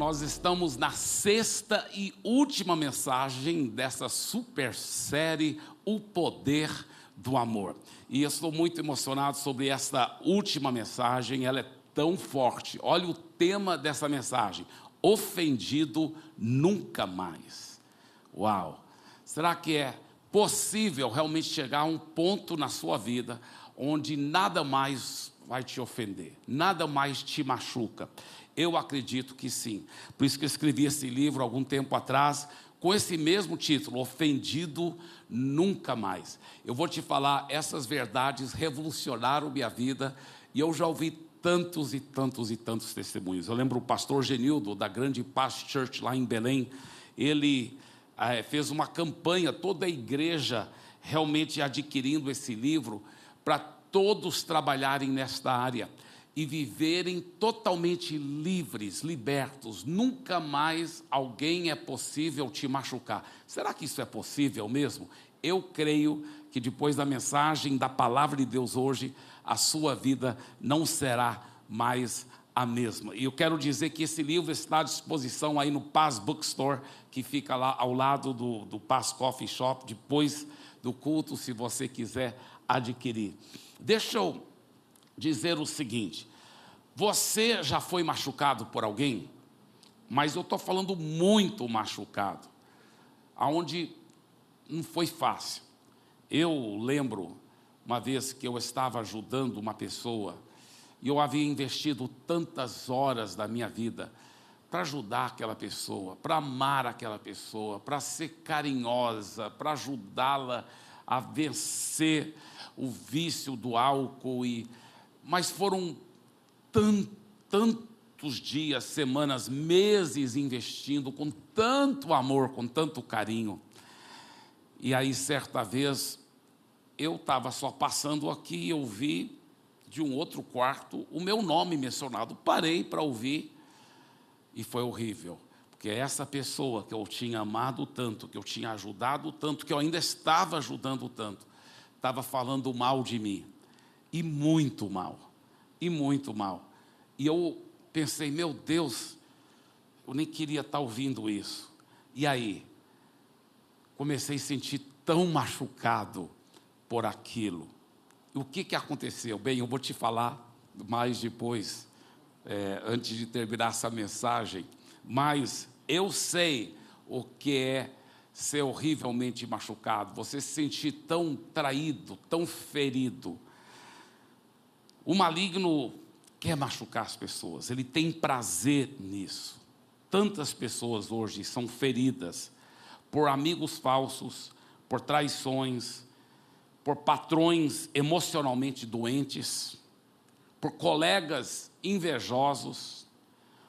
nós estamos na sexta e última mensagem dessa super série O Poder do Amor. E eu estou muito emocionado sobre esta última mensagem, ela é tão forte. Olha o tema dessa mensagem: ofendido nunca mais. Uau! Será que é possível realmente chegar a um ponto na sua vida onde nada mais vai te ofender, nada mais te machuca? Eu acredito que sim. Por isso que eu escrevi esse livro algum tempo atrás, com esse mesmo título, Ofendido Nunca Mais. Eu vou te falar, essas verdades revolucionaram minha vida e eu já ouvi tantos e tantos e tantos testemunhos. Eu lembro o pastor Genildo, da Grande Paz Church lá em Belém, ele é, fez uma campanha, toda a igreja realmente adquirindo esse livro, para todos trabalharem nesta área e viverem totalmente livres, libertos. Nunca mais alguém é possível te machucar. Será que isso é possível mesmo? Eu creio que depois da mensagem da palavra de Deus hoje, a sua vida não será mais a mesma. E eu quero dizer que esse livro está à disposição aí no Paz Bookstore, que fica lá ao lado do, do Paz Coffee Shop, depois do culto, se você quiser adquirir. Deixa eu dizer o seguinte: você já foi machucado por alguém? Mas eu estou falando muito machucado, aonde não foi fácil. Eu lembro uma vez que eu estava ajudando uma pessoa e eu havia investido tantas horas da minha vida para ajudar aquela pessoa, para amar aquela pessoa, para ser carinhosa, para ajudá-la a vencer o vício do álcool e mas foram tantos dias, semanas, meses investindo com tanto amor, com tanto carinho. E aí, certa vez, eu estava só passando aqui e eu vi de um outro quarto o meu nome mencionado. Parei para ouvir e foi horrível. Porque essa pessoa que eu tinha amado tanto, que eu tinha ajudado tanto, que eu ainda estava ajudando tanto, estava falando mal de mim. E muito mal. E muito mal. E eu pensei, meu Deus, eu nem queria estar ouvindo isso. E aí, comecei a sentir tão machucado por aquilo. O que, que aconteceu? Bem, eu vou te falar mais depois, é, antes de terminar essa mensagem, mas eu sei o que é ser horrivelmente machucado, você se sentir tão traído, tão ferido. O maligno quer machucar as pessoas, ele tem prazer nisso. Tantas pessoas hoje são feridas por amigos falsos, por traições, por patrões emocionalmente doentes, por colegas invejosos.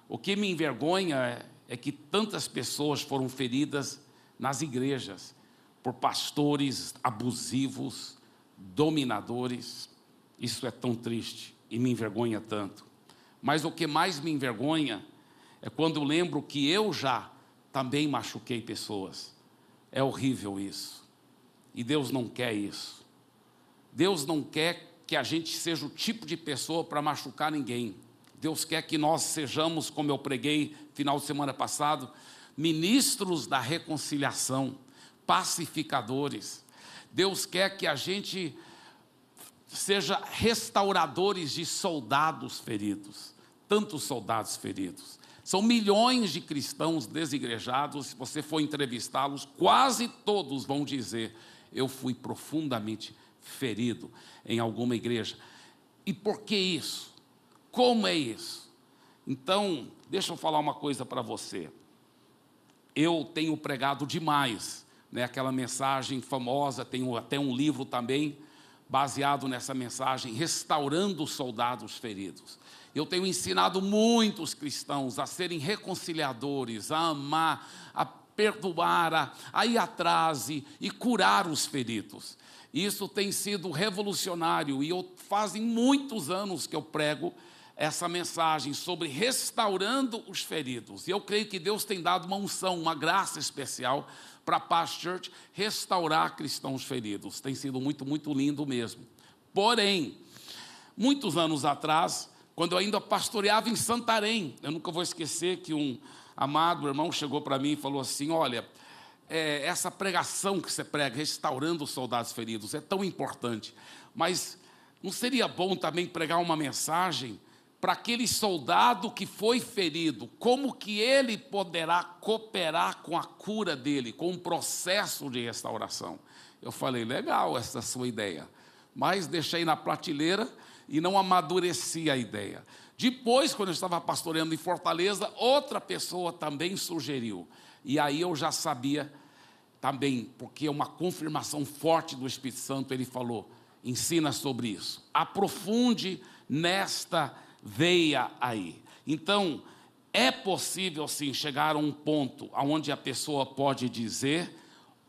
O que me envergonha é, é que tantas pessoas foram feridas nas igrejas por pastores abusivos, dominadores. Isso é tão triste e me envergonha tanto. Mas o que mais me envergonha é quando lembro que eu já também machuquei pessoas. É horrível isso. E Deus não quer isso. Deus não quer que a gente seja o tipo de pessoa para machucar ninguém. Deus quer que nós sejamos, como eu preguei final de semana passado, ministros da reconciliação, pacificadores. Deus quer que a gente seja restauradores de soldados feridos, tantos soldados feridos. São milhões de cristãos desigrejados, se você for entrevistá-los, quase todos vão dizer: Eu fui profundamente ferido em alguma igreja. E por que isso? Como é isso? Então, deixa eu falar uma coisa para você. Eu tenho pregado demais, né, aquela mensagem famosa, tenho até um livro também baseado nessa mensagem, restaurando os soldados feridos. Eu tenho ensinado muitos cristãos a serem reconciliadores, a amar, a perdoar, a, a ir atrás e, e curar os feridos. Isso tem sido revolucionário e eu, fazem muitos anos que eu prego essa mensagem sobre restaurando os feridos. E eu creio que Deus tem dado uma unção, uma graça especial para a Paz Church restaurar cristãos feridos. Tem sido muito, muito lindo mesmo. Porém, muitos anos atrás, quando eu ainda pastoreava em Santarém, eu nunca vou esquecer que um, Amado, irmão chegou para mim e falou assim: Olha, é, essa pregação que você prega, restaurando os soldados feridos, é tão importante, mas não seria bom também pregar uma mensagem para aquele soldado que foi ferido, como que ele poderá cooperar com a cura dele, com o processo de restauração? Eu falei, legal essa sua ideia, mas deixei na prateleira e não amadureci a ideia. Depois, quando eu estava pastoreando em Fortaleza, outra pessoa também sugeriu. E aí eu já sabia também, porque é uma confirmação forte do Espírito Santo, ele falou: ensina sobre isso, aprofunde nesta veia aí. Então, é possível sim chegar a um ponto onde a pessoa pode dizer: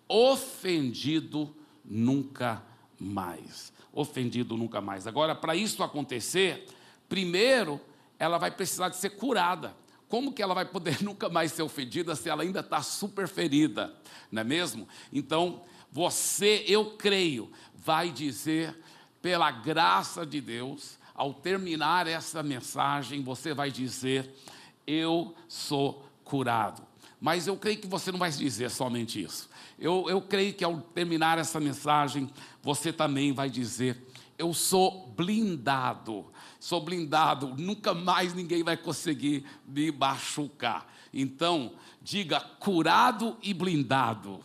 ofendido nunca mais. Ofendido nunca mais. Agora, para isso acontecer, Primeiro, ela vai precisar de ser curada. Como que ela vai poder nunca mais ser ofendida se ela ainda está super ferida, não é mesmo? Então, você, eu creio, vai dizer, pela graça de Deus, ao terminar essa mensagem, você vai dizer: Eu sou curado. Mas eu creio que você não vai dizer somente isso. Eu, eu creio que ao terminar essa mensagem, você também vai dizer: Eu sou blindado sou blindado, nunca mais ninguém vai conseguir me machucar. Então, diga curado e blindado.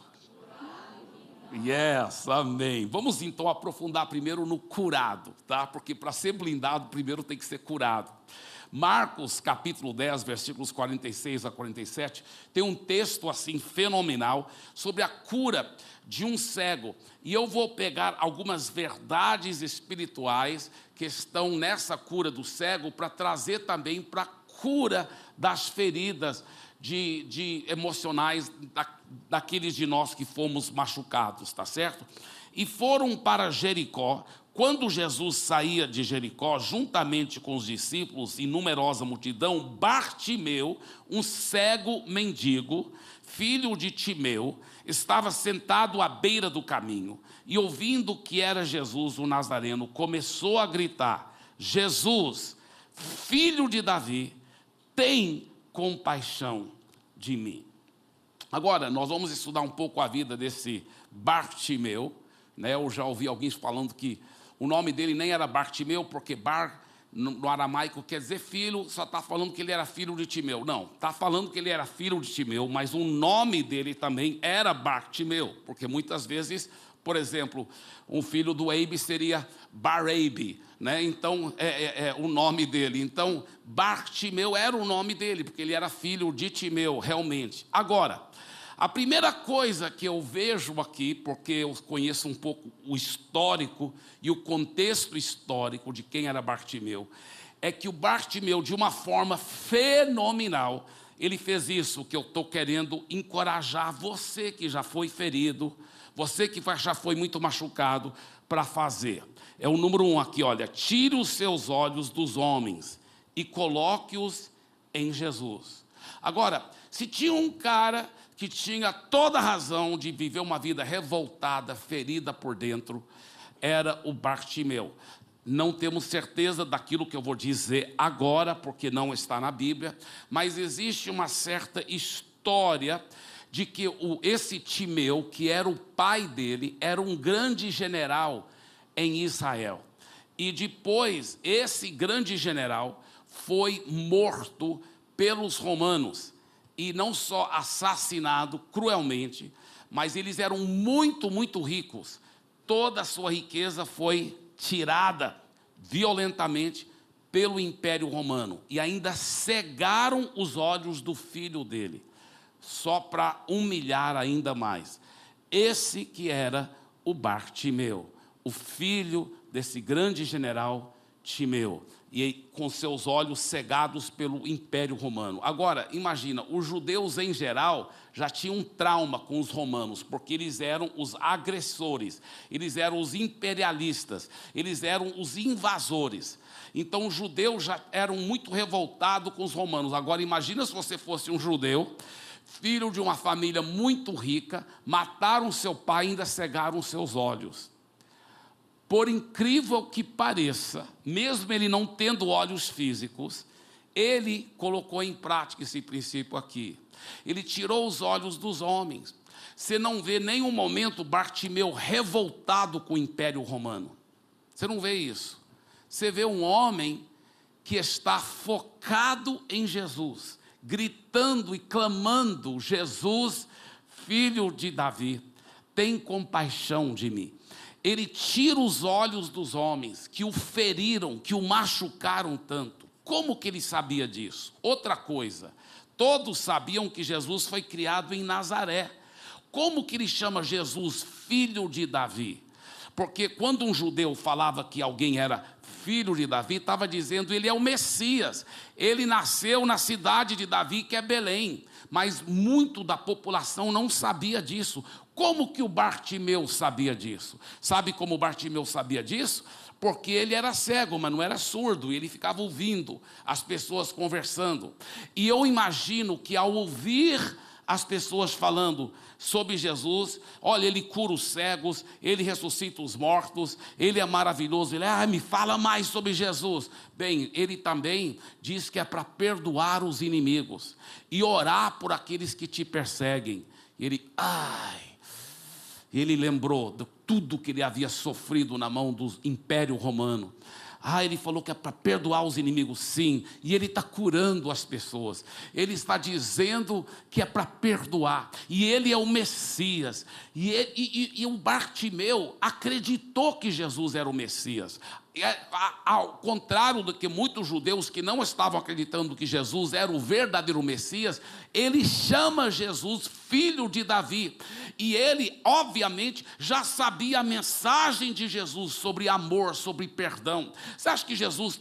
Yes, amém. Vamos então aprofundar primeiro no curado, tá? Porque para ser blindado, primeiro tem que ser curado. Marcos capítulo 10, versículos 46 a 47, tem um texto assim fenomenal sobre a cura de um cego. E eu vou pegar algumas verdades espirituais que estão nessa cura do cego para trazer também para a cura das feridas de, de emocionais da, daqueles de nós que fomos machucados, tá certo? E foram para Jericó. Quando Jesus saía de Jericó, juntamente com os discípulos e numerosa multidão, Bartimeu, um cego mendigo, filho de Timeu, estava sentado à beira do caminho e, ouvindo que era Jesus o Nazareno, começou a gritar: Jesus, filho de Davi, tem compaixão de mim. Agora, nós vamos estudar um pouco a vida desse Bartimeu. Né? Eu já ouvi alguém falando que o nome dele nem era Bartimeu, porque Bar no aramaico quer dizer filho, só está falando que ele era filho de Timeu. Não, está falando que ele era filho de Timeu, mas o nome dele também era Bartimeu, porque muitas vezes, por exemplo, um filho do Eibe seria Barabe, né? então é, é, é, o nome dele. Então, Bartimeu era o nome dele, porque ele era filho de Timeu, realmente. Agora, a primeira coisa que eu vejo aqui, porque eu conheço um pouco o histórico e o contexto histórico de quem era Bartimeu, é que o Bartimeu, de uma forma fenomenal, ele fez isso que eu estou querendo encorajar você que já foi ferido, você que já foi muito machucado, para fazer. É o número um aqui, olha: tire os seus olhos dos homens e coloque-os em Jesus. Agora, se tinha um cara que tinha toda a razão de viver uma vida revoltada, ferida por dentro, era o Bartimeu. Não temos certeza daquilo que eu vou dizer agora, porque não está na Bíblia, mas existe uma certa história de que o, esse Timeu, que era o pai dele, era um grande general em Israel. E depois, esse grande general foi morto pelos romanos e não só assassinado cruelmente, mas eles eram muito, muito ricos. Toda a sua riqueza foi tirada violentamente pelo Império Romano e ainda cegaram os olhos do filho dele, só para humilhar ainda mais. Esse que era o Bartimeu, o filho desse grande general Timeu e com seus olhos cegados pelo Império Romano. Agora, imagina, os judeus em geral já tinham um trauma com os romanos, porque eles eram os agressores, eles eram os imperialistas, eles eram os invasores. Então, os judeus já eram muito revoltados com os romanos. Agora, imagina se você fosse um judeu, filho de uma família muito rica, mataram seu pai e ainda cegaram seus olhos. Por incrível que pareça, mesmo ele não tendo olhos físicos, ele colocou em prática esse princípio aqui. Ele tirou os olhos dos homens. Você não vê nenhum momento Bartimeu revoltado com o Império Romano. Você não vê isso. Você vê um homem que está focado em Jesus, gritando e clamando: Jesus, filho de Davi, tem compaixão de mim. Ele tira os olhos dos homens que o feriram, que o machucaram tanto. Como que ele sabia disso? Outra coisa, todos sabiam que Jesus foi criado em Nazaré. Como que ele chama Jesus filho de Davi? Porque quando um judeu falava que alguém era filho de Davi, estava dizendo ele é o Messias. Ele nasceu na cidade de Davi, que é Belém. Mas muito da população não sabia disso. Como que o Bartimeu sabia disso? Sabe como o Bartimeu sabia disso? Porque ele era cego, mas não era surdo, ele ficava ouvindo as pessoas conversando. E eu imagino que ao ouvir as pessoas falando sobre Jesus. Olha, ele cura os cegos, ele ressuscita os mortos, ele é maravilhoso. Ele, ah, me fala mais sobre Jesus. Bem, ele também diz que é para perdoar os inimigos e orar por aqueles que te perseguem. Ele, ai, ele lembrou de tudo que ele havia sofrido na mão do Império Romano. Ah, ele falou que é para perdoar os inimigos, sim, e ele está curando as pessoas, ele está dizendo que é para perdoar, e ele é o Messias, e, ele, e, e, e o Bartimeu acreditou que Jesus era o Messias, ao contrário do que muitos judeus que não estavam acreditando que Jesus era o verdadeiro Messias, ele chama Jesus filho de Davi. E ele, obviamente, já sabia a mensagem de Jesus sobre amor, sobre perdão. Você acha que Jesus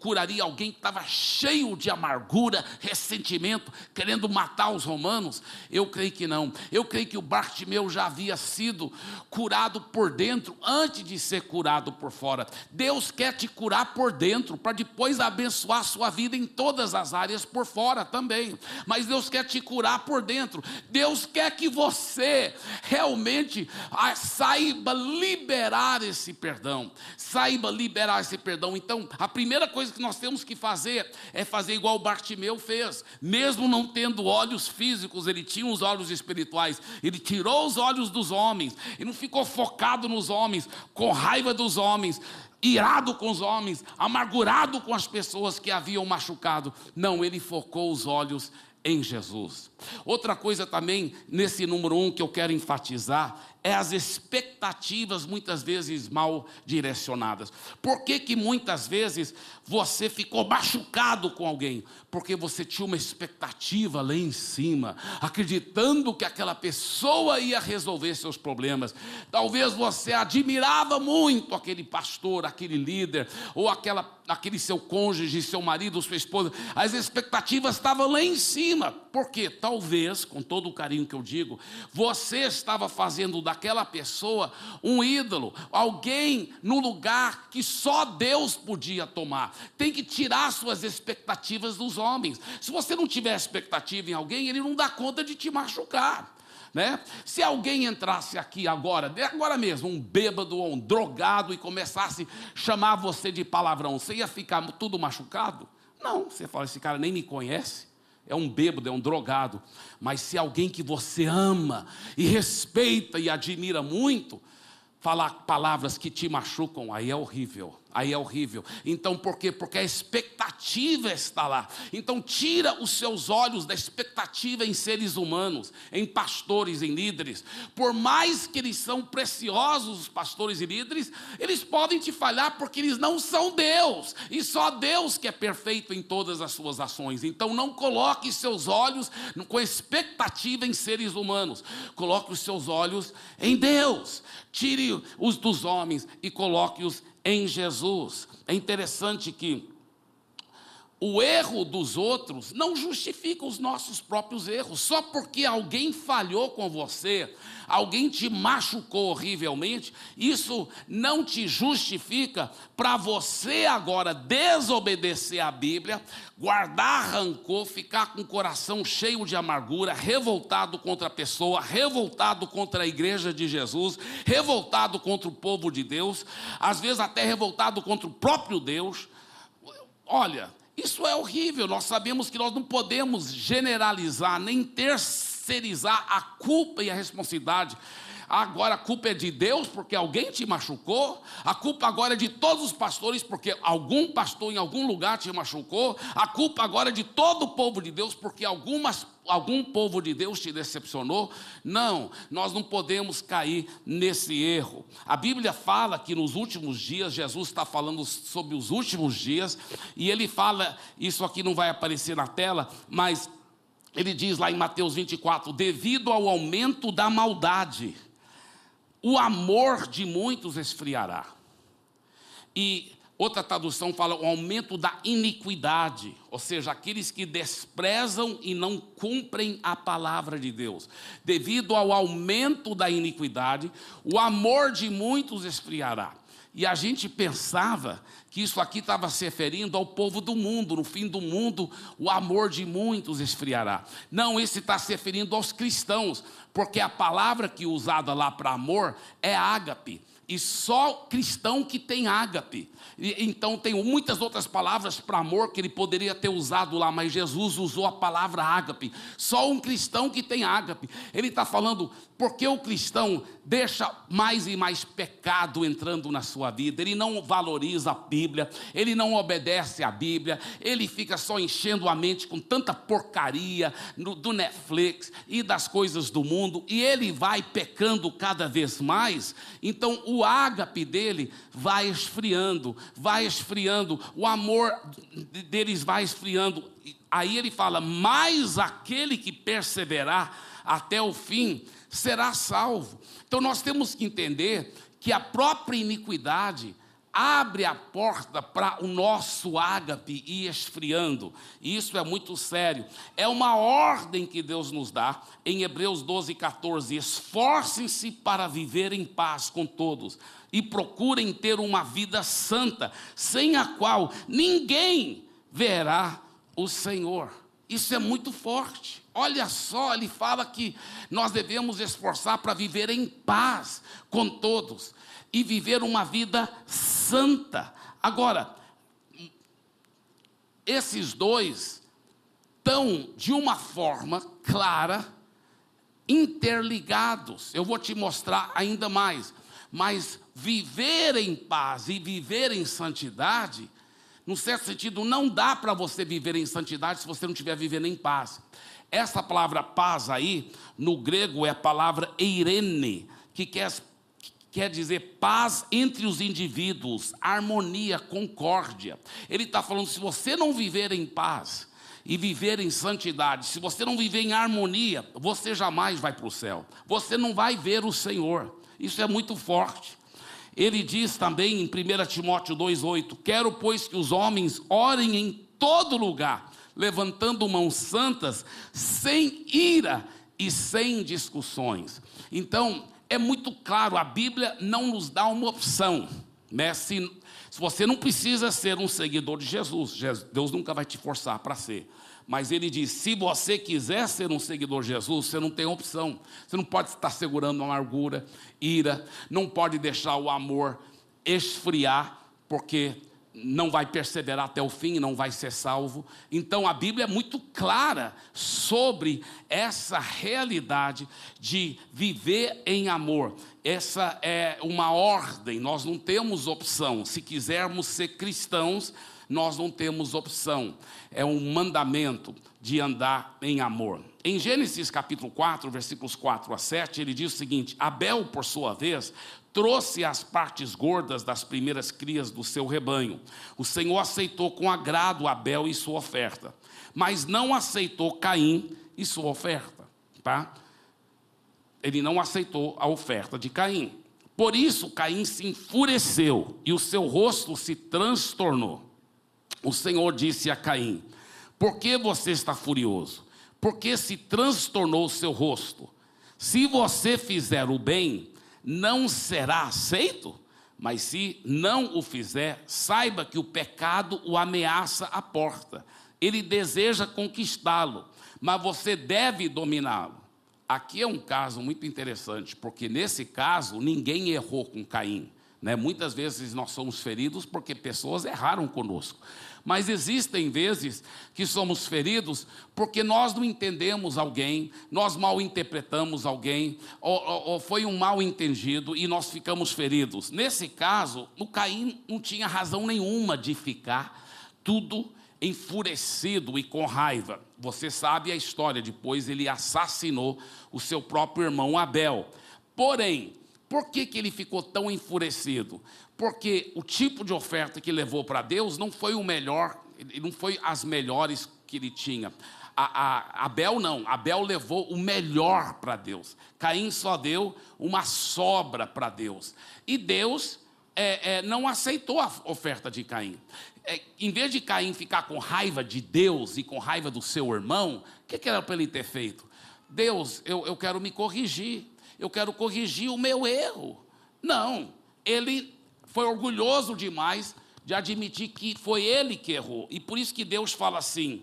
curaria alguém que estava cheio de amargura, ressentimento, querendo matar os romanos? Eu creio que não. Eu creio que o Bartimeu já havia sido curado por dentro antes de ser curado por fora. Deus quer te curar por dentro, para depois abençoar a sua vida em todas as áreas por fora também. Mas Deus quer te curar por dentro. Deus quer que você realmente ah, saiba liberar esse perdão. Saiba liberar esse perdão. Então, a primeira coisa que nós temos que fazer é fazer igual Bartimeu fez. Mesmo não tendo olhos físicos, ele tinha os olhos espirituais. Ele tirou os olhos dos homens. E não ficou focado nos homens, com raiva dos homens irado com os homens, amargurado com as pessoas que haviam machucado. Não, ele focou os olhos em Jesus. Outra coisa também, nesse número um, que eu quero enfatizar, é as expectativas muitas vezes mal direcionadas. Por que, que muitas vezes você ficou machucado com alguém? Porque você tinha uma expectativa lá em cima, acreditando que aquela pessoa ia resolver seus problemas. Talvez você admirava muito aquele pastor, aquele líder, ou aquela, aquele seu cônjuge, seu marido, sua esposa. As expectativas estavam lá em cima. Por quê? Talvez, com todo o carinho que eu digo, você estava fazendo da daquela pessoa um ídolo, alguém no lugar que só Deus podia tomar. Tem que tirar suas expectativas dos homens. Se você não tiver expectativa em alguém, ele não dá conta de te machucar. Né? Se alguém entrasse aqui agora, agora mesmo, um bêbado ou um drogado e começasse a chamar você de palavrão, você ia ficar tudo machucado? Não, você fala, esse cara nem me conhece é um bêbado, é um drogado. Mas se alguém que você ama e respeita e admira muito, falar palavras que te machucam, aí é horrível. Aí é horrível. Então, por quê? Porque a expectativa está lá. Então, tira os seus olhos da expectativa em seres humanos, em pastores, em líderes. Por mais que eles são preciosos, os pastores e líderes, eles podem te falhar porque eles não são Deus. E só Deus que é perfeito em todas as suas ações. Então, não coloque seus olhos com expectativa em seres humanos. Coloque os seus olhos em Deus. Tire os dos homens e coloque-os em Jesus. É interessante que o erro dos outros não justifica os nossos próprios erros. Só porque alguém falhou com você, alguém te machucou horrivelmente, isso não te justifica para você agora desobedecer a Bíblia, guardar rancor, ficar com o coração cheio de amargura, revoltado contra a pessoa, revoltado contra a igreja de Jesus, revoltado contra o povo de Deus, às vezes até revoltado contra o próprio Deus. Olha, Isso é horrível. Nós sabemos que nós não podemos generalizar nem terceirizar a culpa e a responsabilidade agora a culpa é de Deus porque alguém te machucou, a culpa agora é de todos os pastores porque algum pastor em algum lugar te machucou, a culpa agora é de todo o povo de Deus porque algumas, algum povo de Deus te decepcionou. Não, nós não podemos cair nesse erro. A Bíblia fala que nos últimos dias, Jesus está falando sobre os últimos dias, e ele fala, isso aqui não vai aparecer na tela, mas ele diz lá em Mateus 24: devido ao aumento da maldade o amor de muitos esfriará. E outra tradução fala o aumento da iniquidade, ou seja, aqueles que desprezam e não cumprem a palavra de Deus. Devido ao aumento da iniquidade, o amor de muitos esfriará. E a gente pensava que isso aqui estava se referindo ao povo do mundo. No fim do mundo, o amor de muitos esfriará. Não, esse está se referindo aos cristãos, porque a palavra que é usada lá para amor é ágape. E só cristão que tem ágape. E, então tem muitas outras palavras para amor que ele poderia ter usado lá, mas Jesus usou a palavra ágape. Só um cristão que tem ágape. Ele está falando porque o cristão deixa mais e mais pecado entrando na sua vida, ele não valoriza a Bíblia, ele não obedece à Bíblia, ele fica só enchendo a mente com tanta porcaria no, do Netflix e das coisas do mundo, e ele vai pecando cada vez mais, então o ágape dele vai esfriando, vai esfriando, o amor deles vai esfriando. Aí ele fala: mais aquele que perseverar até o fim será salvo. Então nós temos que entender que a própria iniquidade abre a porta para o nosso ágape ir esfriando. Isso é muito sério. É uma ordem que Deus nos dá em Hebreus 12, 14. Esforcem-se para viver em paz com todos e procurem ter uma vida santa, sem a qual ninguém verá o Senhor. Isso é muito forte. Olha só, ele fala que nós devemos esforçar para viver em paz com todos e viver uma vida santa. Agora, esses dois estão de uma forma clara interligados. Eu vou te mostrar ainda mais. Mas viver em paz e viver em santidade, num certo sentido, não dá para você viver em santidade se você não estiver vivendo em paz. Essa palavra paz aí, no grego, é a palavra eirene, que quer, quer dizer paz entre os indivíduos, harmonia, concórdia. Ele está falando: se você não viver em paz e viver em santidade, se você não viver em harmonia, você jamais vai para o céu, você não vai ver o Senhor. Isso é muito forte. Ele diz também em 1 Timóteo 2,8: Quero, pois, que os homens orem em todo lugar levantando mãos santas, sem ira e sem discussões. Então, é muito claro, a Bíblia não nos dá uma opção. Né? Se, se você não precisa ser um seguidor de Jesus, Deus nunca vai te forçar para ser. Mas ele diz: se você quiser ser um seguidor de Jesus, você não tem opção. Você não pode estar segurando amargura, ira, não pode deixar o amor esfriar, porque não vai perseverar até o fim, não vai ser salvo. Então a Bíblia é muito clara sobre essa realidade de viver em amor. Essa é uma ordem, nós não temos opção. Se quisermos ser cristãos, nós não temos opção. É um mandamento de andar em amor. Em Gênesis capítulo 4, versículos 4 a 7, ele diz o seguinte: Abel, por sua vez, trouxe as partes gordas das primeiras crias do seu rebanho. O Senhor aceitou com agrado Abel e sua oferta, mas não aceitou Caim e sua oferta, tá? Ele não aceitou a oferta de Caim. Por isso Caim se enfureceu e o seu rosto se transtornou. O Senhor disse a Caim: Por que você está furioso? Por que se transtornou o seu rosto? Se você fizer o bem, não será aceito, mas se não o fizer, saiba que o pecado o ameaça à porta. Ele deseja conquistá-lo, mas você deve dominá-lo. Aqui é um caso muito interessante, porque nesse caso ninguém errou com Caim. Né? Muitas vezes nós somos feridos porque pessoas erraram conosco. Mas existem vezes que somos feridos porque nós não entendemos alguém, nós mal interpretamos alguém, ou, ou, ou, foi um mal entendido e nós ficamos feridos. Nesse caso, o Caim não tinha razão nenhuma de ficar tudo enfurecido e com raiva. Você sabe a história, depois ele assassinou o seu próprio irmão Abel. Porém, por que, que ele ficou tão enfurecido? Porque o tipo de oferta que levou para Deus não foi o melhor, não foi as melhores que ele tinha. A, a, Abel não, Abel levou o melhor para Deus. Caim só deu uma sobra para Deus. E Deus é, é, não aceitou a oferta de Caim. É, em vez de Caim ficar com raiva de Deus e com raiva do seu irmão, o que, que era para ele ter feito? Deus, eu, eu quero me corrigir eu quero corrigir o meu erro. Não, ele foi orgulhoso demais de admitir que foi ele que errou. E por isso que Deus fala assim: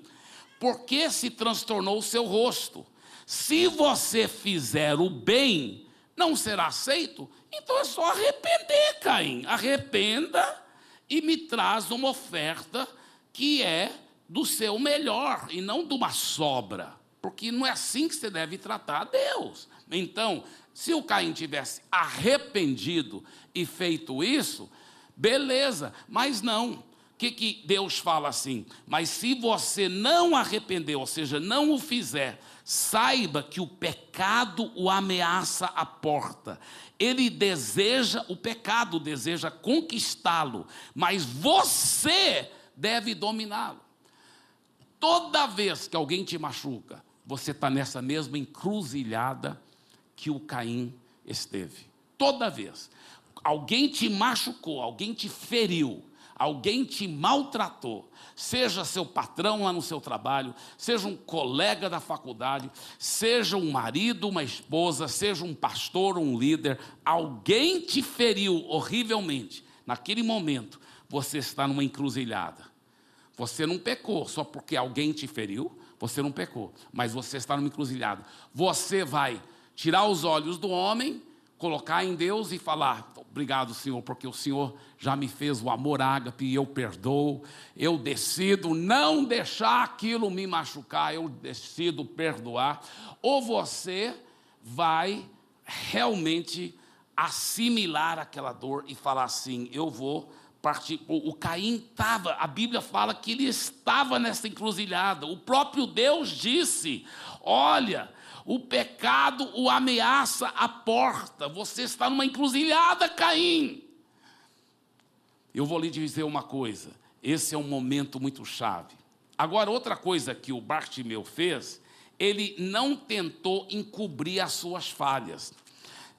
por que se transtornou o seu rosto? Se você fizer o bem, não será aceito? Então é só arrepender, Caim. Arrependa e me traz uma oferta que é do seu melhor e não de uma sobra. Porque não é assim que você deve tratar a Deus. Então, se o Caim tivesse arrependido e feito isso, beleza, mas não. O que, que Deus fala assim? Mas se você não arrependeu, ou seja, não o fizer, saiba que o pecado o ameaça à porta. Ele deseja o pecado, deseja conquistá-lo, mas você deve dominá-lo. Toda vez que alguém te machuca, você está nessa mesma encruzilhada que o Caim esteve. Toda vez. Alguém te machucou, alguém te feriu, alguém te maltratou, seja seu patrão lá no seu trabalho, seja um colega da faculdade, seja um marido, uma esposa, seja um pastor, um líder, alguém te feriu horrivelmente. Naquele momento, você está numa encruzilhada. Você não pecou só porque alguém te feriu, você não pecou, mas você está numa encruzilhada. Você vai tirar os olhos do homem, colocar em Deus e falar: Obrigado, Senhor, porque o Senhor já me fez o amor ágape e eu perdoo. Eu decido não deixar aquilo me machucar, eu decido perdoar. Ou você vai realmente assimilar aquela dor e falar assim: Eu vou partir. O, Caim estava, a Bíblia fala que ele estava nessa encruzilhada. O próprio Deus disse: Olha o pecado o ameaça à porta. Você está numa encruzilhada, Caim. Eu vou lhe dizer uma coisa: esse é um momento muito chave. Agora, outra coisa que o Bartimeu fez, ele não tentou encobrir as suas falhas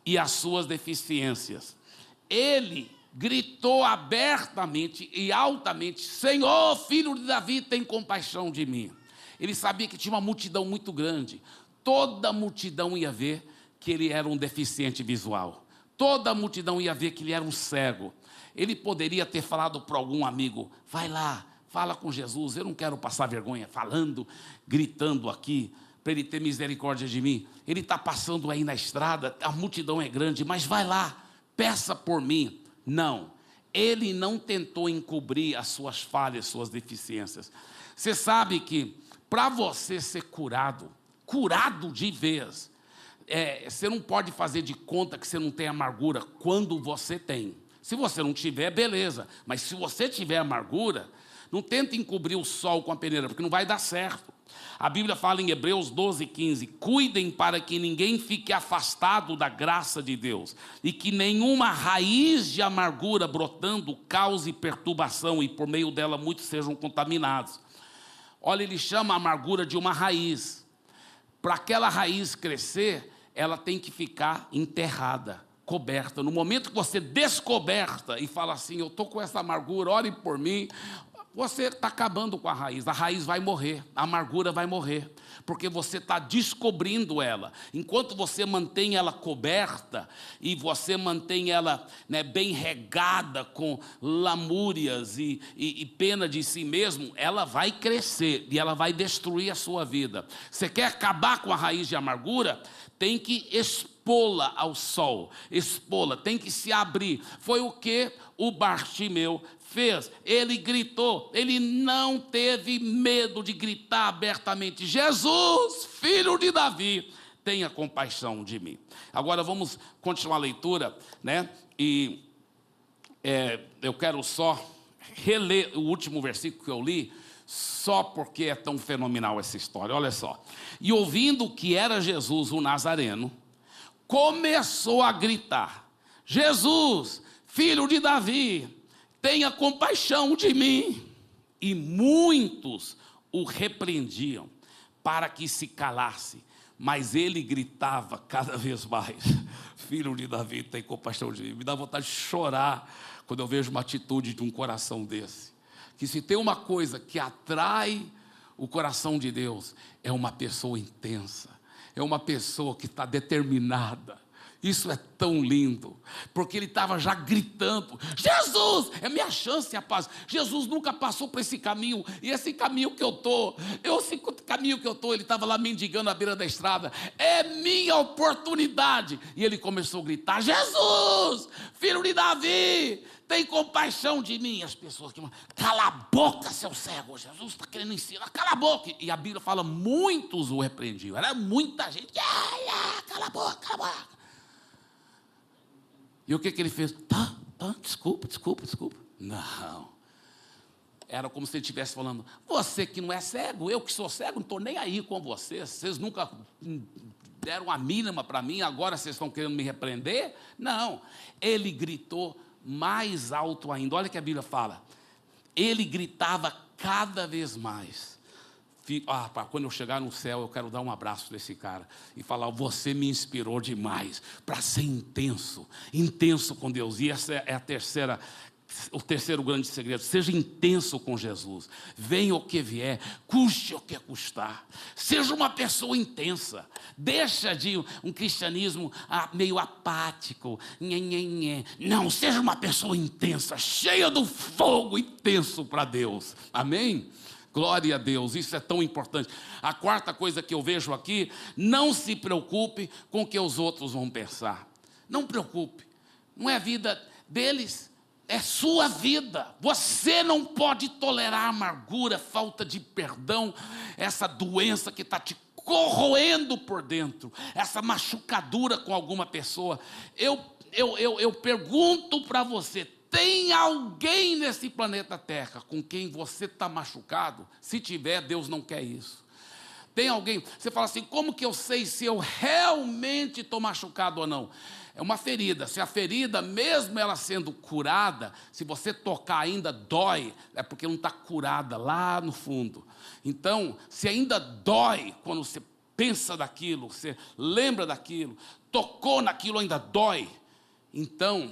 e as suas deficiências. Ele gritou abertamente e altamente: Senhor, filho de Davi, tem compaixão de mim. Ele sabia que tinha uma multidão muito grande toda a multidão ia ver que ele era um deficiente visual. Toda a multidão ia ver que ele era um cego. Ele poderia ter falado para algum amigo: vai lá, fala com Jesus, eu não quero passar vergonha falando, gritando aqui, para ele ter misericórdia de mim. Ele está passando aí na estrada, a multidão é grande, mas vai lá, peça por mim. Não, ele não tentou encobrir as suas falhas, suas deficiências. Você sabe que para você ser curado, curado de vez. É, você não pode fazer de conta que você não tem amargura quando você tem. Se você não tiver, beleza. Mas se você tiver amargura, não tenta encobrir o sol com a peneira, porque não vai dar certo. A Bíblia fala em Hebreus 12, 15: Cuidem para que ninguém fique afastado da graça de Deus, e que nenhuma raiz de amargura brotando cause perturbação, e por meio dela muitos sejam contaminados. Olha, ele chama a amargura de uma raiz para aquela raiz crescer, ela tem que ficar enterrada, coberta. No momento que você descoberta e fala assim: Eu estou com essa amargura, ore por mim, você está acabando com a raiz. A raiz vai morrer, a amargura vai morrer porque você está descobrindo ela. Enquanto você mantém ela coberta e você mantém ela né, bem regada com lamúrias e, e, e pena de si mesmo, ela vai crescer e ela vai destruir a sua vida. Você quer acabar com a raiz de amargura? Tem que expor expô-la ao sol, expô-la, tem que se abrir. Foi o que o Bartimeu fez. Ele gritou, ele não teve medo de gritar abertamente: Jesus, filho de Davi, tenha compaixão de mim. Agora vamos continuar a leitura, né? E é, eu quero só reler o último versículo que eu li, só porque é tão fenomenal essa história. Olha só. E ouvindo que era Jesus o Nazareno, começou a gritar: Jesus, filho de Davi, tenha compaixão de mim. E muitos o repreendiam para que se calasse, mas ele gritava cada vez mais: Filho de Davi, tem compaixão de mim. Me dá vontade de chorar quando eu vejo uma atitude de um coração desse. Que se tem uma coisa que atrai o coração de Deus, é uma pessoa intensa, é uma pessoa que está determinada, isso é tão lindo, porque ele estava já gritando: Jesus, é minha chance, rapaz. Jesus nunca passou por esse caminho, e esse caminho que eu estou, esse caminho que eu estou, ele estava lá mendigando à beira da estrada, é minha oportunidade. E ele começou a gritar: Jesus, filho de Davi, tem compaixão de mim. As pessoas que cala a boca, seu cego, Jesus está querendo ensinar, cala a boca. E a Bíblia fala: muitos o repreendiam, era muita gente, cala a boca, cala a boca. E o que, que ele fez? Tá, tá, desculpa, desculpa, desculpa. Não. Era como se ele estivesse falando: você que não é cego, eu que sou cego, não estou nem aí com vocês. Vocês nunca deram a mínima para mim, agora vocês estão querendo me repreender? Não. Ele gritou mais alto ainda. Olha o que a Bíblia fala. Ele gritava cada vez mais ah, pá, quando eu chegar no céu, eu quero dar um abraço desse cara e falar: você me inspirou demais para ser intenso, intenso com Deus. E essa é a terceira, o terceiro grande segredo. Seja intenso com Jesus. Venha o que vier, custe o que custar. Seja uma pessoa intensa. Deixa de um cristianismo ah, meio apático. Não, seja uma pessoa intensa, cheia do fogo intenso para Deus. Amém? Glória a Deus, isso é tão importante. A quarta coisa que eu vejo aqui, não se preocupe com o que os outros vão pensar. Não preocupe. Não é a vida deles, é sua vida. Você não pode tolerar amargura, falta de perdão, essa doença que está te corroendo por dentro, essa machucadura com alguma pessoa. Eu, eu, eu, eu pergunto para você: tem alguém nesse planeta Terra com quem você está machucado? Se tiver, Deus não quer isso. Tem alguém, você fala assim: como que eu sei se eu realmente estou machucado ou não? É uma ferida. Se a ferida, mesmo ela sendo curada, se você tocar ainda dói, é porque não está curada lá no fundo. Então, se ainda dói quando você pensa daquilo, você lembra daquilo, tocou naquilo, ainda dói. Então,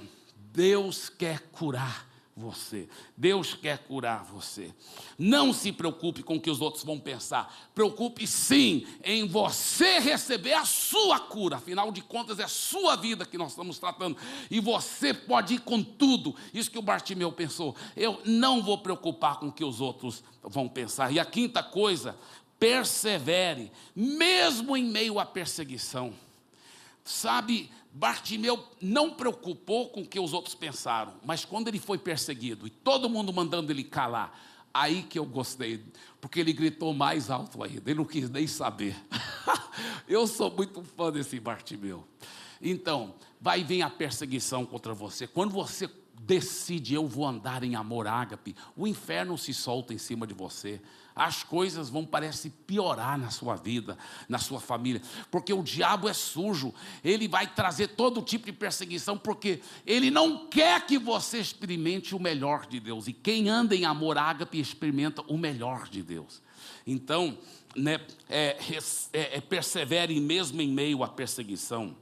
Deus quer curar você. Deus quer curar você. Não se preocupe com o que os outros vão pensar. Preocupe sim em você receber a sua cura. Afinal de contas, é sua vida que nós estamos tratando. E você pode ir com tudo. Isso que o Bartimeu pensou. Eu não vou preocupar com o que os outros vão pensar. E a quinta coisa, persevere, mesmo em meio à perseguição. Sabe, Bartimeu não preocupou com o que os outros pensaram, mas quando ele foi perseguido e todo mundo mandando ele calar, aí que eu gostei, porque ele gritou mais alto ainda, ele não quis nem saber. eu sou muito fã desse Bartimeu. Então, vai vir a perseguição contra você. Quando você decide, eu vou andar em amor ágape, o inferno se solta em cima de você as coisas vão parecer piorar na sua vida, na sua família, porque o diabo é sujo, ele vai trazer todo tipo de perseguição, porque ele não quer que você experimente o melhor de Deus, e quem anda em amor ágape experimenta o melhor de Deus. Então, né, é, é, é, persevere mesmo em meio à perseguição.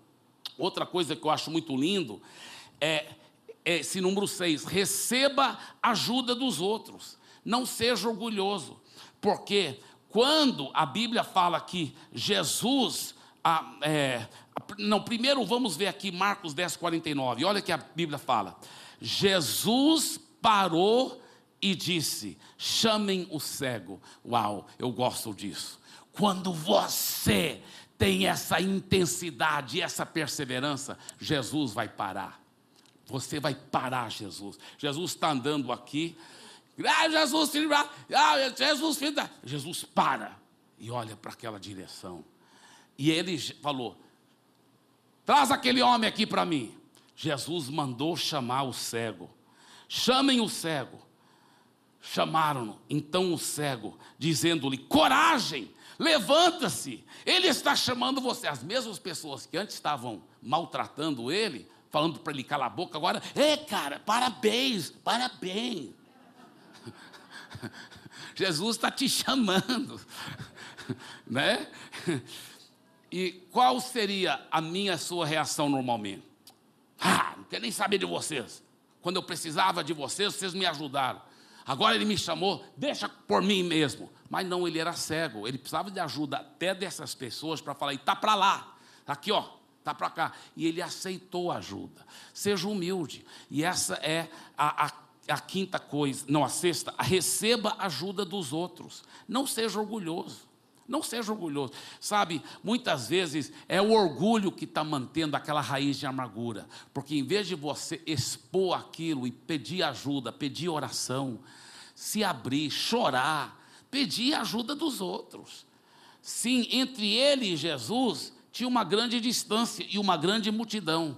Outra coisa que eu acho muito lindo é, é esse número 6: receba ajuda dos outros, não seja orgulhoso. Porque quando a Bíblia fala que Jesus. Ah, é, não, primeiro vamos ver aqui Marcos 10, 49. Olha que a Bíblia fala. Jesus parou e disse: chamem o cego. Uau, eu gosto disso. Quando você tem essa intensidade, essa perseverança, Jesus vai parar. Você vai parar, Jesus. Jesus está andando aqui. Ah, Jesus, filho, ah, Jesus, filho. Jesus para e olha para aquela direção. E ele falou: Traz aquele homem aqui para mim. Jesus mandou chamar o cego. Chamem o cego. Chamaram então o cego, dizendo-lhe: Coragem, levanta-se, ele está chamando você. As mesmas pessoas que antes estavam maltratando ele, falando para ele calar a boca, agora, é cara, parabéns, parabéns. Jesus está te chamando, né? E qual seria a minha sua reação normalmente? Ah, não quero nem saber de vocês. Quando eu precisava de vocês, vocês me ajudaram. Agora ele me chamou, deixa por mim mesmo. Mas não, ele era cego. Ele precisava de ajuda até dessas pessoas para falar, está para lá. Aqui, ó, está para cá. E ele aceitou a ajuda. Seja humilde. E essa é a, a, a quinta coisa, não, a sexta. Receba ajuda dos outros. Não seja orgulhoso. Não seja orgulhoso. Sabe, muitas vezes é o orgulho que está mantendo aquela raiz de amargura. Porque em vez de você expor aquilo e pedir ajuda, pedir oração, se abrir, chorar, pedir ajuda dos outros. Sim, entre ele e Jesus tinha uma grande distância e uma grande multidão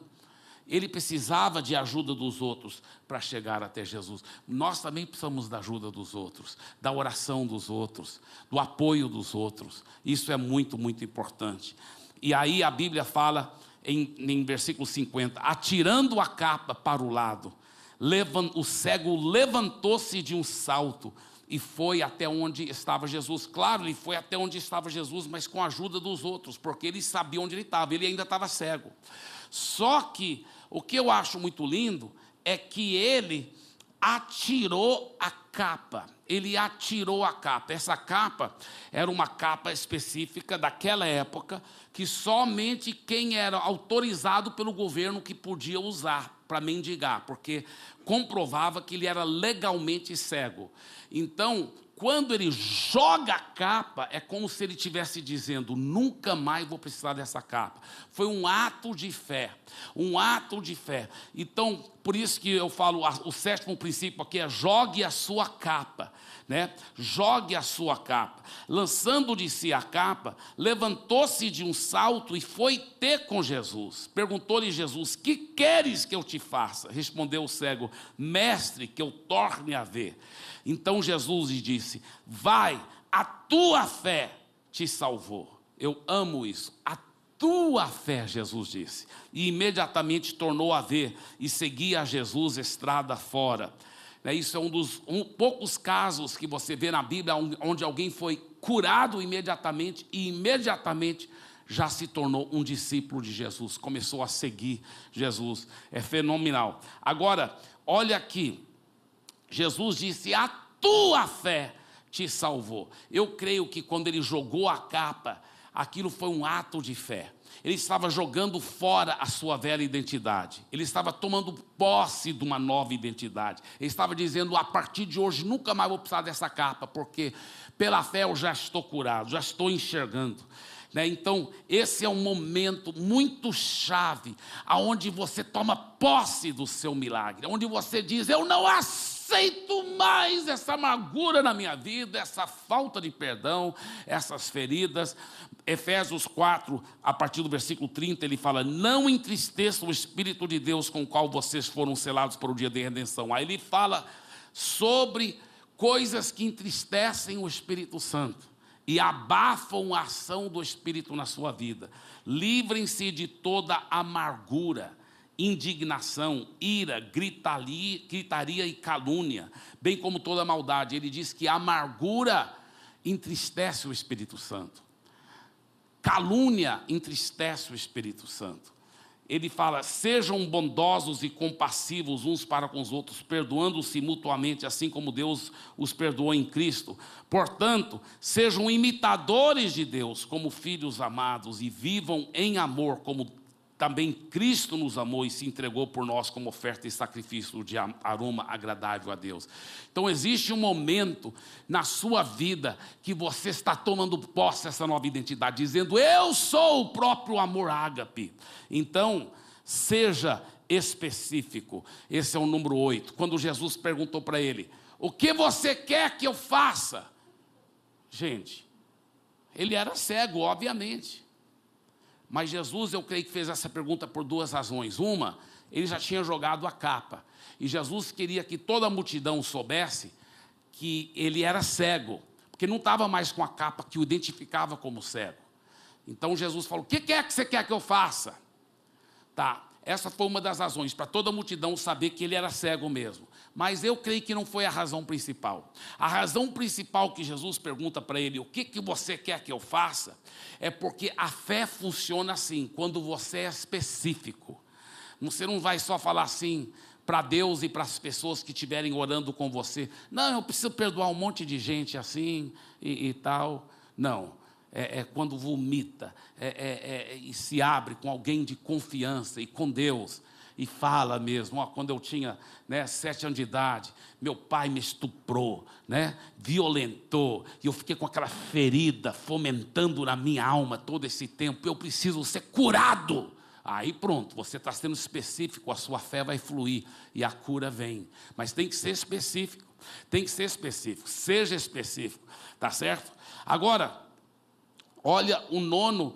ele precisava de ajuda dos outros para chegar até Jesus. Nós também precisamos da ajuda dos outros, da oração dos outros, do apoio dos outros. Isso é muito, muito importante. E aí a Bíblia fala em, em versículo 50: atirando a capa para o lado, o cego levantou-se de um salto e foi até onde estava Jesus. Claro, ele foi até onde estava Jesus, mas com a ajuda dos outros, porque ele sabia onde ele estava, ele ainda estava cego. Só que o que eu acho muito lindo é que ele atirou a capa. Ele atirou a capa. Essa capa era uma capa específica daquela época que somente quem era autorizado pelo governo que podia usar para mendigar, porque comprovava que ele era legalmente cego. Então, quando ele joga a capa, é como se ele estivesse dizendo: nunca mais vou precisar dessa capa. Foi um ato de fé, um ato de fé. Então, por isso que eu falo, o sétimo princípio aqui é: jogue a sua capa. Né? Jogue a sua capa. Lançando de si a capa, levantou-se de um salto e foi ter com Jesus. Perguntou-lhe Jesus: Que queres que eu te faça? Respondeu o cego: Mestre, que eu torne a ver. Então Jesus lhe disse: Vai, a tua fé te salvou. Eu amo isso. A tua fé, Jesus disse. E imediatamente tornou a ver e seguia a Jesus estrada fora. Né, isso é um dos um, poucos casos que você vê na Bíblia onde alguém foi curado imediatamente e imediatamente já se tornou um discípulo de Jesus, começou a seguir Jesus. É fenomenal. Agora, olha aqui, Jesus disse: A tua fé te salvou. Eu creio que quando ele jogou a capa, aquilo foi um ato de fé. Ele estava jogando fora a sua velha identidade. Ele estava tomando posse de uma nova identidade. Ele estava dizendo: a partir de hoje nunca mais vou precisar dessa capa, porque pela fé eu já estou curado, já estou enxergando. Né? Então, esse é um momento muito chave, aonde você toma posse do seu milagre, onde você diz: Eu não aceito mais essa amargura na minha vida, essa falta de perdão, essas feridas. Efésios 4, a partir do versículo 30, ele fala: Não entristeça o Espírito de Deus com o qual vocês foram selados para o dia de redenção. Aí ele fala sobre coisas que entristecem o Espírito Santo e abafam a ação do Espírito na sua vida. Livrem-se de toda amargura, indignação, ira, gritaria, gritaria e calúnia, bem como toda maldade. Ele diz que a amargura entristece o Espírito Santo. Calúnia entristece o Espírito Santo ele fala: sejam bondosos e compassivos uns para com os outros, perdoando-se mutuamente, assim como Deus os perdoou em Cristo. Portanto, sejam imitadores de Deus, como filhos amados, e vivam em amor, como também Cristo nos amou e se entregou por nós como oferta e sacrifício de aroma agradável a Deus. Então existe um momento na sua vida que você está tomando posse dessa nova identidade, dizendo: Eu sou o próprio amor ágape. Então, seja específico. Esse é o número 8. Quando Jesus perguntou para ele: O que você quer que eu faça? Gente, ele era cego, obviamente. Mas Jesus, eu creio que fez essa pergunta por duas razões. Uma, ele já tinha jogado a capa. E Jesus queria que toda a multidão soubesse que ele era cego, porque não estava mais com a capa que o identificava como cego. Então Jesus falou: O que é que você quer que eu faça? Tá, essa foi uma das razões, para toda a multidão saber que ele era cego mesmo. Mas eu creio que não foi a razão principal. A razão principal que Jesus pergunta para ele, o que, que você quer que eu faça? É porque a fé funciona assim, quando você é específico. Você não vai só falar assim para Deus e para as pessoas que estiverem orando com você. Não, eu preciso perdoar um monte de gente assim e, e tal. Não é, é quando vomita é, é, é, e se abre com alguém de confiança e com Deus e fala mesmo, ó, quando eu tinha né, sete anos de idade, meu pai me estuprou, né, violentou, e eu fiquei com aquela ferida fomentando na minha alma todo esse tempo, eu preciso ser curado. Aí pronto, você está sendo específico, a sua fé vai fluir e a cura vem. Mas tem que ser específico, tem que ser específico, seja específico, tá certo? Agora, Olha o nono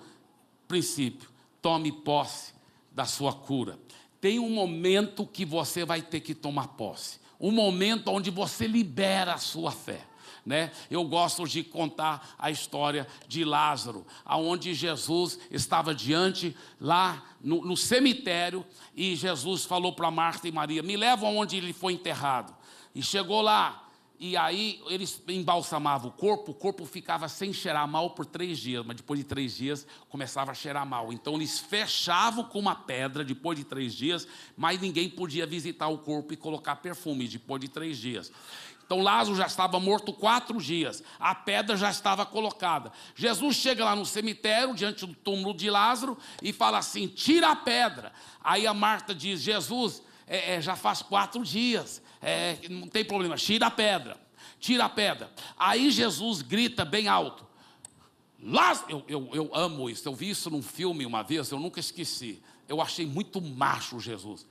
princípio: tome posse da sua cura. Tem um momento que você vai ter que tomar posse, um momento onde você libera a sua fé. Né? Eu gosto de contar a história de Lázaro, aonde Jesus estava diante lá no, no cemitério e Jesus falou para Marta e Maria: "Me levam aonde ele foi enterrado". E chegou lá, e aí eles embalsamavam o corpo, o corpo ficava sem cheirar mal por três dias, mas depois de três dias começava a cheirar mal. Então eles fechavam com uma pedra depois de três dias, mas ninguém podia visitar o corpo e colocar perfume depois de três dias. Então Lázaro já estava morto quatro dias, a pedra já estava colocada. Jesus chega lá no cemitério, diante do túmulo de Lázaro, e fala assim: tira a pedra. Aí a Marta diz: Jesus, é, é, já faz quatro dias é, não tem problema, tira a pedra, tira a pedra. Aí Jesus grita bem alto. Lázaro, eu, eu, eu amo isso, eu vi isso num filme uma vez, eu nunca esqueci. Eu achei muito macho Jesus.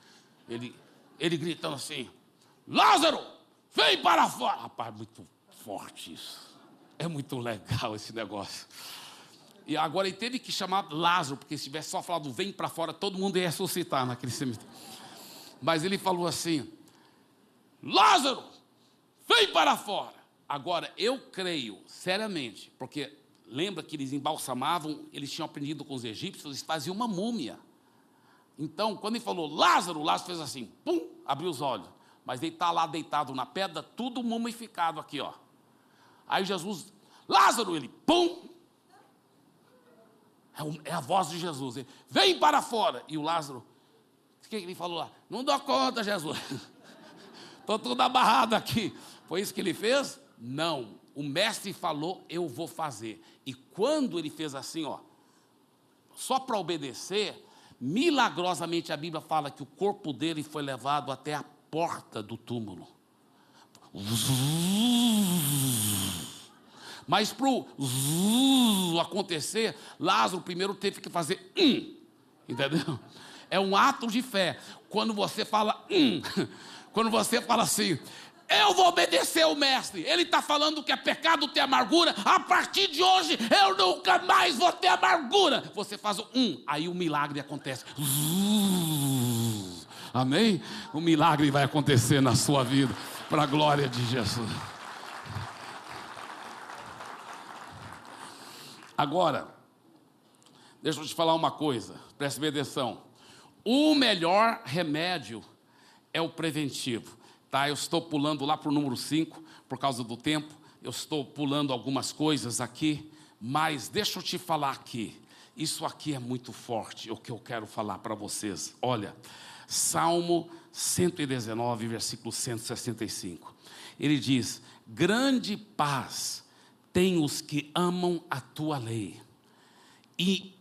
Ele, ele gritando assim: Lázaro, vem para fora. Rapaz, muito forte isso. É muito legal esse negócio. E agora ele teve que chamar Lázaro, porque se tivesse só falado vem para fora, todo mundo ia ressuscitar naquele cemitério. Mas ele falou assim: Lázaro, vem para fora. Agora, eu creio, seriamente, porque lembra que eles embalsamavam, eles tinham aprendido com os egípcios, eles faziam uma múmia. Então, quando ele falou Lázaro, Lázaro fez assim, pum, abriu os olhos. Mas ele está lá deitado na pedra, tudo mumificado aqui, ó. Aí Jesus, Lázaro, ele, pum. É, é a voz de Jesus. Ele, Vem para fora. E o Lázaro, o que ele falou lá? Não dou conta, Jesus. Estou tudo amarrado aqui. Foi isso que ele fez? Não. O mestre falou, eu vou fazer. E quando ele fez assim, ó, só para obedecer, milagrosamente a Bíblia fala que o corpo dele foi levado até a porta do túmulo. Mas para o acontecer, Lázaro primeiro teve que fazer um, entendeu? É um ato de fé. Quando você fala um, quando você fala assim, eu vou obedecer o mestre. Ele está falando que é pecado ter amargura. A partir de hoje, eu nunca mais vou ter amargura. Você faz um, aí o milagre acontece. Amém? O milagre vai acontecer na sua vida, para a glória de Jesus. Agora, deixa eu te falar uma coisa, preste atenção. O melhor remédio é o preventivo. Tá? Eu estou pulando lá para o número 5 por causa do tempo. Eu estou pulando algumas coisas aqui, mas deixa eu te falar aqui. Isso aqui é muito forte, o que eu quero falar para vocês. Olha, Salmo 119, versículo 165. Ele diz: Grande paz tem os que amam a tua lei, e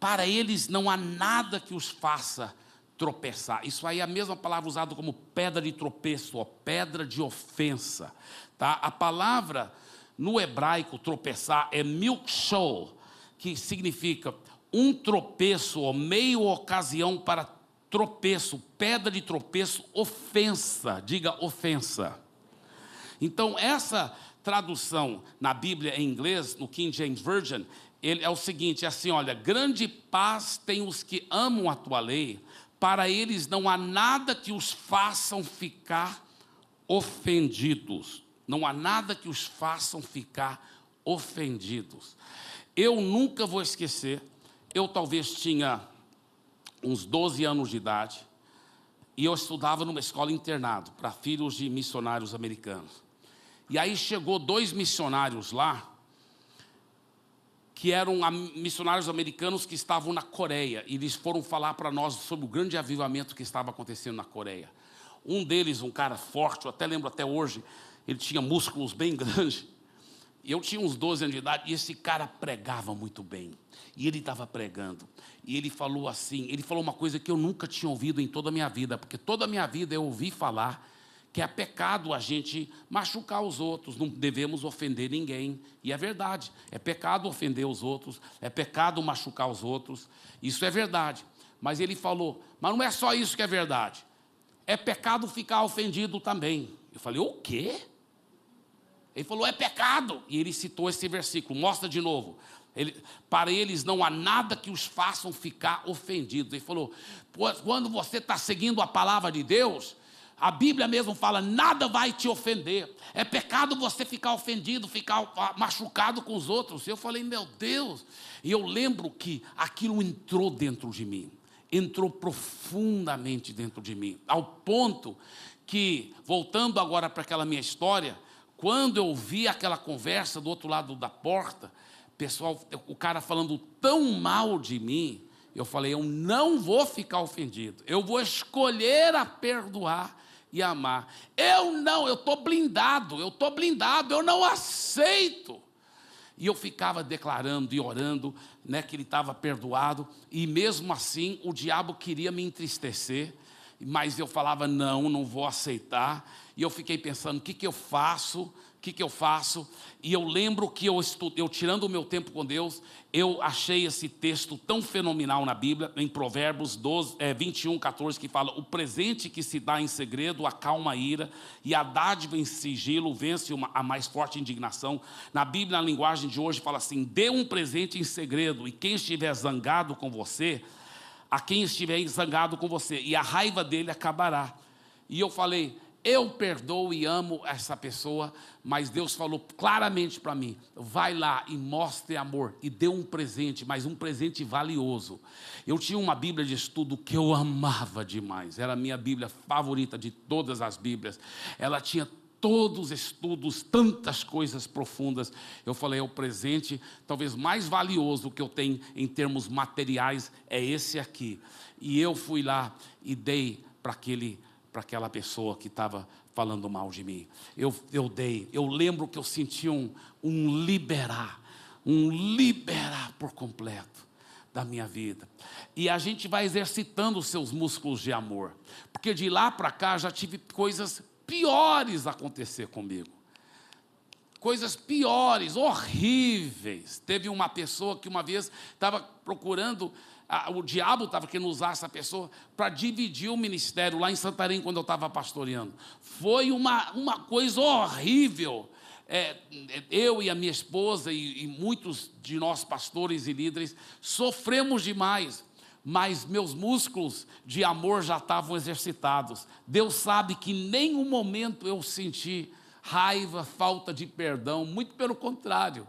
para eles não há nada que os faça tropeçar. Isso aí é a mesma palavra usada como pedra de tropeço, pedra de ofensa. Tá? A palavra no hebraico tropeçar é milkshol, que significa um tropeço ou meio ocasião para tropeço, pedra de tropeço, ofensa. Diga ofensa. Então, essa tradução na Bíblia em inglês, no King James Version, ele é o seguinte: é assim, olha, grande paz tem os que amam a tua lei, para eles não há nada que os façam ficar ofendidos. Não há nada que os façam ficar ofendidos. Eu nunca vou esquecer, eu talvez tinha uns 12 anos de idade, e eu estudava numa escola internado para filhos de missionários americanos. E aí chegou dois missionários lá, que eram missionários americanos que estavam na Coreia, e eles foram falar para nós sobre o grande avivamento que estava acontecendo na Coreia. Um deles, um cara forte, eu até lembro até hoje, ele tinha músculos bem grandes. Eu tinha uns 12 anos de idade, e esse cara pregava muito bem. E ele estava pregando. E ele falou assim: ele falou uma coisa que eu nunca tinha ouvido em toda a minha vida, porque toda a minha vida eu ouvi falar que é pecado a gente machucar os outros, não devemos ofender ninguém. E é verdade, é pecado ofender os outros, é pecado machucar os outros, isso é verdade. Mas ele falou, mas não é só isso que é verdade, é pecado ficar ofendido também. Eu falei, o quê? Ele falou, é pecado. E ele citou esse versículo, mostra de novo. Ele, para eles não há nada que os façam ficar ofendidos. Ele falou, quando você está seguindo a palavra de Deus, a Bíblia mesmo fala: nada vai te ofender. É pecado você ficar ofendido, ficar machucado com os outros. Eu falei, meu Deus. E eu lembro que aquilo entrou dentro de mim, entrou profundamente dentro de mim, ao ponto que, voltando agora para aquela minha história, quando eu vi aquela conversa do outro lado da porta, pessoal, o cara falando tão mal de mim, eu falei, eu não vou ficar ofendido, eu vou escolher a perdoar e amar. Eu não, eu estou blindado, eu estou blindado, eu não aceito. E eu ficava declarando e orando, né, que ele estava perdoado, e mesmo assim o diabo queria me entristecer, mas eu falava: não, não vou aceitar. E eu fiquei pensando: o que, que eu faço? Que, que eu faço? E eu lembro que eu, estudo, eu, tirando o meu tempo com Deus, eu achei esse texto tão fenomenal na Bíblia, em Provérbios 12, é, 21, 14, que fala: O presente que se dá em segredo acalma a ira, e a dádiva em sigilo vence uma, a mais forte indignação. Na Bíblia, na linguagem de hoje, fala assim: Dê um presente em segredo, e quem estiver zangado com você, a quem estiver zangado com você, e a raiva dele acabará. E eu falei, eu perdoo e amo essa pessoa, mas Deus falou claramente para mim: vai lá e mostre amor e dê um presente, mas um presente valioso. Eu tinha uma Bíblia de estudo que eu amava demais, era a minha Bíblia favorita de todas as Bíblias. Ela tinha todos os estudos, tantas coisas profundas. Eu falei: é o presente talvez mais valioso que eu tenho em termos materiais é esse aqui. E eu fui lá e dei para aquele para aquela pessoa que estava falando mal de mim. Eu, eu dei, eu lembro que eu senti um, um liberar, um liberar por completo da minha vida. E a gente vai exercitando os seus músculos de amor, porque de lá para cá já tive coisas piores acontecer comigo. Coisas piores, horríveis. Teve uma pessoa que uma vez estava procurando o diabo estava querendo usar essa pessoa para dividir o ministério lá em Santarém, quando eu estava pastoreando. Foi uma, uma coisa horrível. É, eu e a minha esposa e, e muitos de nós pastores e líderes sofremos demais mas meus músculos de amor já estavam exercitados. Deus sabe que em nenhum momento eu senti raiva, falta de perdão, muito pelo contrário.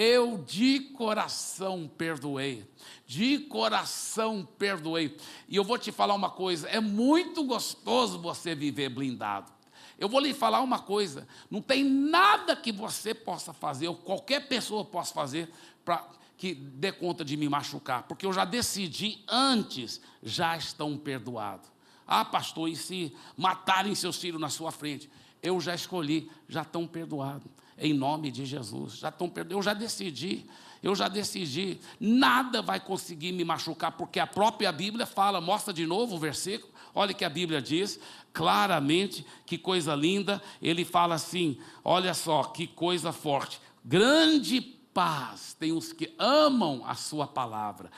Eu de coração perdoei, de coração perdoei. E eu vou te falar uma coisa: é muito gostoso você viver blindado. Eu vou lhe falar uma coisa: não tem nada que você possa fazer, ou qualquer pessoa possa fazer, para que dê conta de me machucar, porque eu já decidi antes, já estão perdoados. Ah, pastor, e se matarem seus filhos na sua frente? Eu já escolhi, já estão perdoados. Em nome de Jesus, já estão perdoados. Eu já decidi, eu já decidi. Nada vai conseguir me machucar, porque a própria Bíblia fala, mostra de novo o versículo. Olha que a Bíblia diz claramente, que coisa linda. Ele fala assim: olha só, que coisa forte. Grande paz tem os que amam a Sua palavra.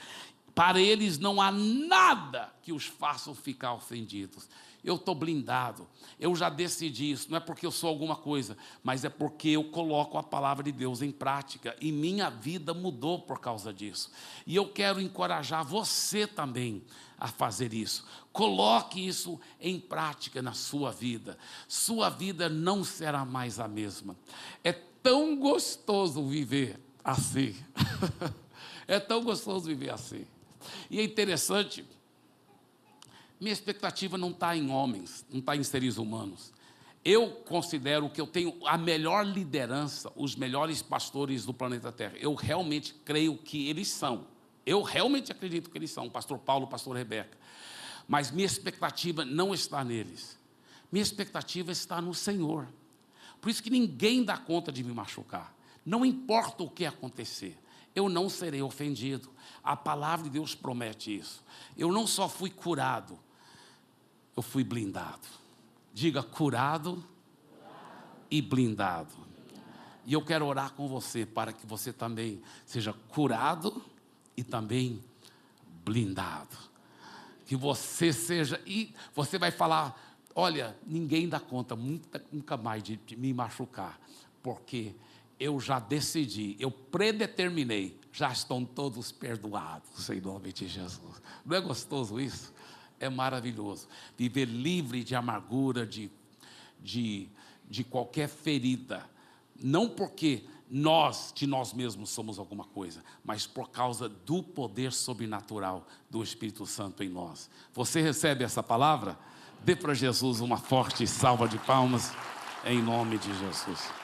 Para eles não há nada que os faça ficar ofendidos. Eu estou blindado, eu já decidi isso, não é porque eu sou alguma coisa, mas é porque eu coloco a palavra de Deus em prática e minha vida mudou por causa disso. E eu quero encorajar você também a fazer isso. Coloque isso em prática na sua vida. Sua vida não será mais a mesma. É tão gostoso viver assim. é tão gostoso viver assim. E é interessante, minha expectativa não está em homens, não está em seres humanos. Eu considero que eu tenho a melhor liderança, os melhores pastores do planeta Terra. Eu realmente creio que eles são. Eu realmente acredito que eles são, pastor Paulo, pastor Rebeca. Mas minha expectativa não está neles. Minha expectativa está no Senhor. Por isso que ninguém dá conta de me machucar. Não importa o que acontecer, eu não serei ofendido. A palavra de Deus promete isso. Eu não só fui curado, eu fui blindado. Diga curado, e blindado. E eu quero orar com você para que você também seja curado e também blindado. Que você seja, e você vai falar: olha, ninguém dá conta nunca, nunca mais de, de me machucar, porque eu já decidi, eu predeterminei, já estão todos perdoados em nome de Jesus. Não é gostoso isso? É maravilhoso. Viver livre de amargura, de, de, de qualquer ferida. Não porque nós, de nós mesmos, somos alguma coisa, mas por causa do poder sobrenatural do Espírito Santo em nós. Você recebe essa palavra? Dê para Jesus uma forte salva de palmas, em nome de Jesus.